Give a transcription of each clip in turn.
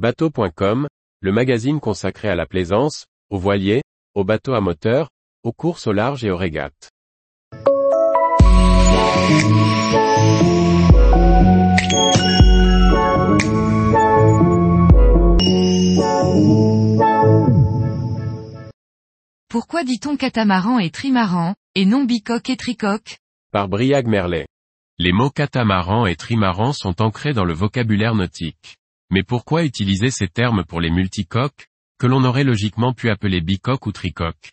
Bateau.com, le magazine consacré à la plaisance, aux voiliers, aux bateaux à moteur, aux courses au large et aux régates. Pourquoi dit-on catamaran et trimaran, et non bicoque et tricoque? Par Briag Merlet. Les mots catamaran et trimaran sont ancrés dans le vocabulaire nautique. Mais pourquoi utiliser ces termes pour les multicoques, que l'on aurait logiquement pu appeler bicoque ou tricoque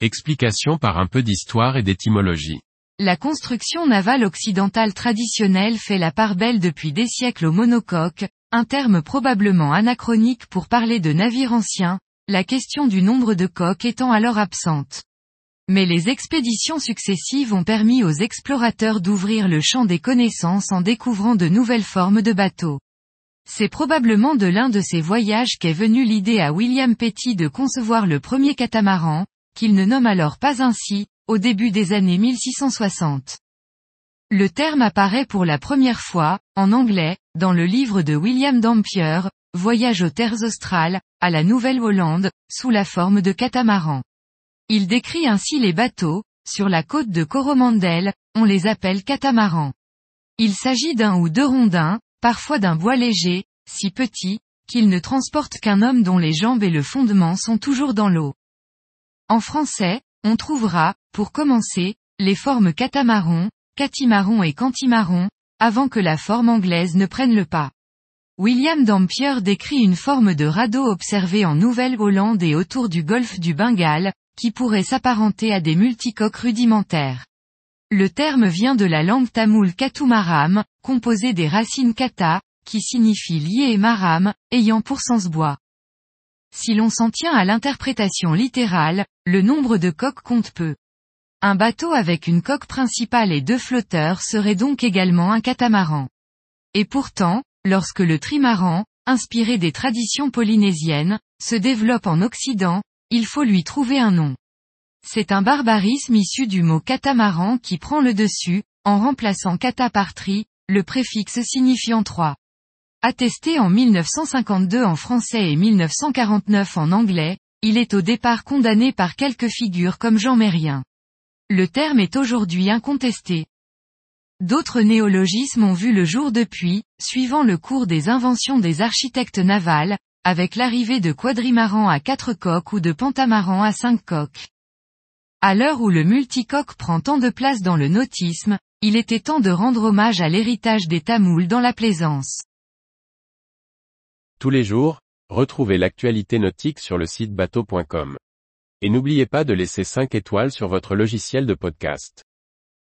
Explication par un peu d'histoire et d'étymologie. La construction navale occidentale traditionnelle fait la part belle depuis des siècles au monocoque, un terme probablement anachronique pour parler de navires anciens, la question du nombre de coques étant alors absente. Mais les expéditions successives ont permis aux explorateurs d'ouvrir le champ des connaissances en découvrant de nouvelles formes de bateaux. C'est probablement de l'un de ces voyages qu'est venue l'idée à William Petty de concevoir le premier catamaran, qu'il ne nomme alors pas ainsi, au début des années 1660. Le terme apparaît pour la première fois, en anglais, dans le livre de William Dampier, Voyage aux terres australes, à la Nouvelle-Hollande, sous la forme de catamaran. Il décrit ainsi les bateaux, sur la côte de Coromandel, on les appelle catamarans. Il s'agit d'un ou deux rondins, parfois d'un bois léger, si petit, qu'il ne transporte qu'un homme dont les jambes et le fondement sont toujours dans l'eau. En français, on trouvera, pour commencer, les formes catamaron, catimaron et cantimaron, avant que la forme anglaise ne prenne le pas. William Dampier décrit une forme de radeau observée en Nouvelle-Hollande et autour du golfe du Bengale, qui pourrait s'apparenter à des multicoques rudimentaires. Le terme vient de la langue tamoule katumaram, composée des racines kata, qui signifie lié et maram, ayant pour sens bois. Si l'on s'en tient à l'interprétation littérale, le nombre de coques compte peu. Un bateau avec une coque principale et deux flotteurs serait donc également un catamaran. Et pourtant, lorsque le trimaran, inspiré des traditions polynésiennes, se développe en Occident, il faut lui trouver un nom. C'est un barbarisme issu du mot catamaran qui prend le dessus, en remplaçant cata le préfixe signifiant trois. Attesté en 1952 en français et 1949 en anglais, il est au départ condamné par quelques figures comme Jean Mérien. Le terme est aujourd'hui incontesté. D'autres néologismes ont vu le jour depuis, suivant le cours des inventions des architectes navals, avec l'arrivée de quadrimarans à quatre coques ou de pentamarans à cinq coques. À l'heure où le multicoque prend tant de place dans le nautisme, il était temps de rendre hommage à l'héritage des Tamouls dans la plaisance. Tous les jours, retrouvez l'actualité nautique sur le site bateau.com. Et n'oubliez pas de laisser 5 étoiles sur votre logiciel de podcast.